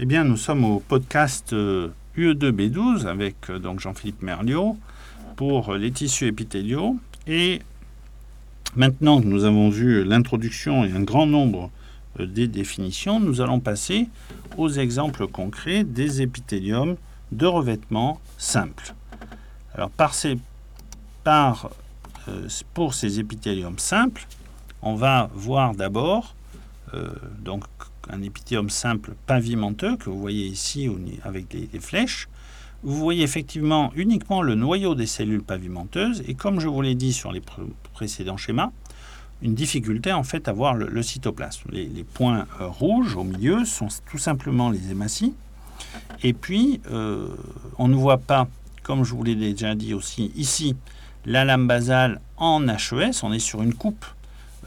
Eh bien, nous sommes au podcast UE2B12 avec donc Jean-Philippe Merliot pour les tissus épithéliaux. Et maintenant que nous avons vu l'introduction et un grand nombre des définitions, nous allons passer aux exemples concrets des épithéliums de revêtement simple. Alors, pour ces épithéliums simples, on va voir d'abord donc un épithélium simple pavimenteux que vous voyez ici avec des, flèches. Vous voyez effectivement uniquement le noyau des cellules pavimenteuses et comme je vous l'ai dit sur les précédents schémas, une difficulté en fait à voir le, cytoplasme. Les, points euh, rouges au milieu sont tout simplement les hématies. Et puis, euh, on ne voit pas, comme je vous l'ai déjà dit aussi ici, la lame basale en HES. On est sur une coupe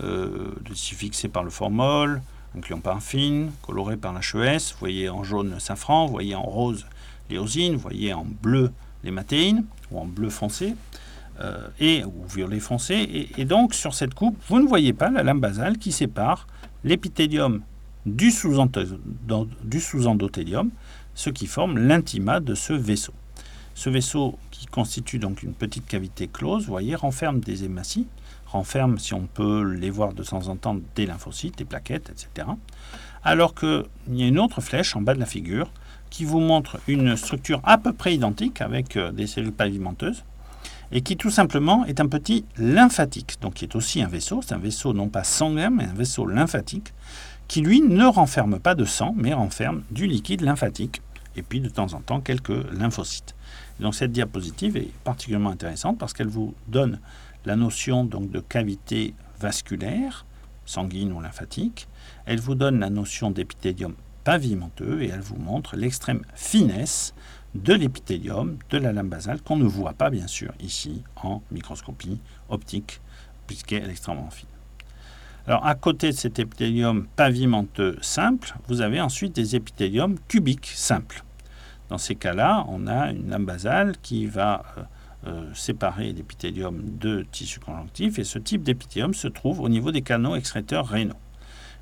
euh, fixée par le formol, un paraffine, coloré par l'HES. Vous voyez en jaune le safran, vous voyez en rose l'éosine, vous voyez en bleu les matéines, ou en bleu foncé, euh, et, ou violet foncé. Et, donc, sur cette coupe, vous ne voyez pas la lame basale qui sépare l'épithélium du sous-endothélium, ce qui forme l'intima de ce vaisseau. Ce vaisseau, qui constitue donc une petite cavité close, vous voyez, renferme des hématies renferme, si on peut les voir de temps en temps, des lymphocytes, des plaquettes, etc. Alors qu'il y a une autre flèche en bas de la figure qui vous montre une structure à peu près identique avec euh, des cellules pavimenteuses et qui tout simplement est un petit lymphatique, donc qui est aussi un vaisseau, c'est un vaisseau non pas sanguin mais un vaisseau lymphatique qui lui ne renferme pas de sang mais renferme du liquide lymphatique et puis de temps en temps quelques lymphocytes. donc cette diapositive est particulièrement intéressante parce qu'elle vous donne la notion donc de cavité vasculaire, sanguine ou lymphatique. Elle vous donne la notion d'épithélium pavimenteux et elle vous montre l'extrême finesse de l'épithélium de la lame basale qu'on ne voit pas bien sûr ici en microscopie optique puisqu'elle est extrêmement fine. Alors à côté de cet épithélium pavimenteux simple, vous avez ensuite des épithéliums cubiques simples. Dans ces cas-là, on a une lame basale qui va euh, euh, séparer l'épithélium de tissu conjonctif et ce type d'épithélium se trouve au niveau des canaux excréteurs rénaux.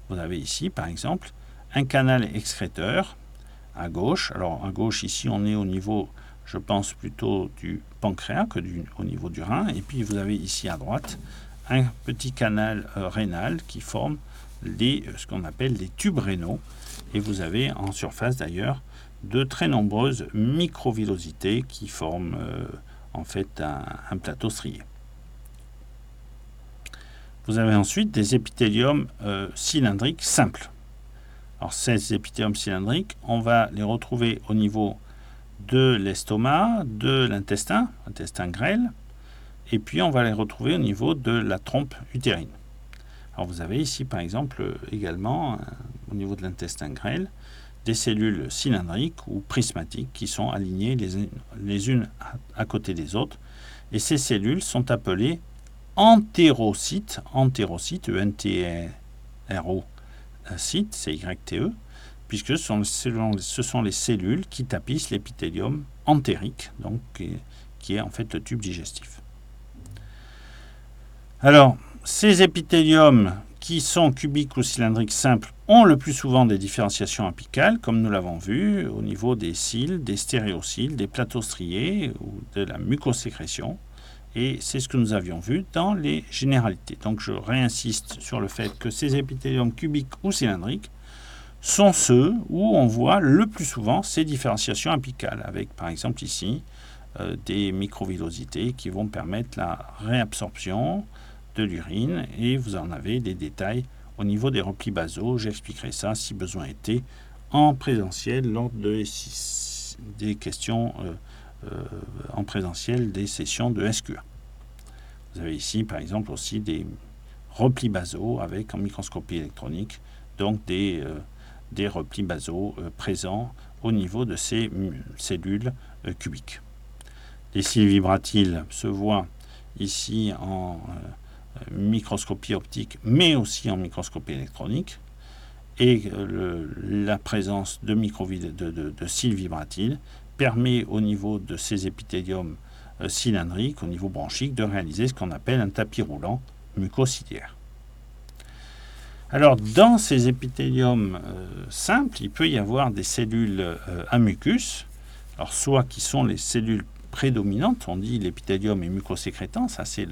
Vous avez ici, par exemple, un canal excréteur à gauche. Alors à gauche, ici, on est au niveau, je pense, plutôt du pancréas que du, au niveau du rein. Et puis vous avez ici à droite un petit canal euh, rénal qui forme euh, ce qu'on appelle les tubes rénaux. Et vous avez en surface d'ailleurs de très nombreuses microvillosités qui forment en fait un, plateau strié. Vous avez ensuite des épithéliums euh, cylindriques simples. Alors ces épithéliums cylindriques, on va les retrouver au niveau de l'estomac, de l'intestin, intestin grêle, et puis on va les retrouver au niveau de la trompe utérine. Alors vous avez ici par exemple également euh, au niveau de l'intestin grêle des cellules cylindriques ou prismatiques qui sont alignées les, unes à, côté des autres. Et ces cellules sont appelées entérocytes, entérocytes, E-N-T-R-O, cyte, c'est Y-T-E, puisque ce sont, les cellules qui tapissent l'épithélium entérique, donc qui est en fait le tube digestif. Alors, ces épithéliums qui sont cubiques ou cylindriques simples ont le plus souvent des différenciations apicales, comme nous l'avons vu, au niveau des cils, des stéréocils, des plateaux striés ou de la mucosécrétion. Et c'est ce que nous avions vu dans les généralités. Donc je réinsiste sur le fait que ces épithéliums cubiques ou cylindriques sont ceux où on voit le plus souvent ces différenciations apicales, avec par exemple ici euh, des microvillosités qui vont permettre la réabsorption, de l'urine et vous en avez des détails au niveau des replis basaux. J'expliquerai ça si besoin était en présentiel lors de, des questions euh, euh, en présentiel des sessions de SQA. Vous avez ici par exemple aussi des replis basaux avec en microscopie électronique, donc des, euh, des replis basaux présents au niveau de ces cellules cubiques. Les cils vibratiles se voient ici en microscopie optique, mais aussi en microscopie électronique, et la présence de, de, de, cils vibratiles permet au niveau de ces épithéliums euh, cylindriques, au niveau bronchique, de réaliser ce qu'on appelle un tapis roulant mucociliaire. Alors, dans ces épithéliums euh, simples, il peut y avoir des cellules euh, à mucus, soit qui sont les cellules prédominantes, on dit l'épithélium est mucosécrétant, ça c'est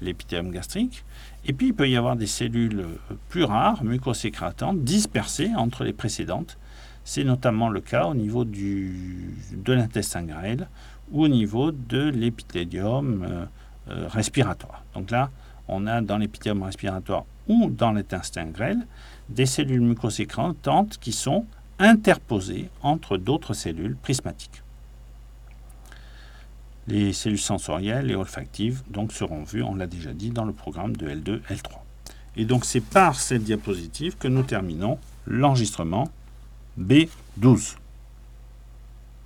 l'épithélium gastrique, et puis il peut y avoir des cellules euh, plus rares, mucosécrétantes, dispersées entre les précédentes. C'est notamment le cas au niveau de l'intestin grêle ou au niveau de l'épithélium respiratoire. Donc là, on a dans l'épithélium respiratoire ou dans l'intestin grêle des cellules mucosécrétantes qui sont interposées entre d'autres cellules prismatiques. Les cellules sensorielles et olfactives donc seront vues, on l'a déjà dit, dans le programme de L2, L3. Et donc c'est par cette diapositive que nous terminons l'enregistrement B12.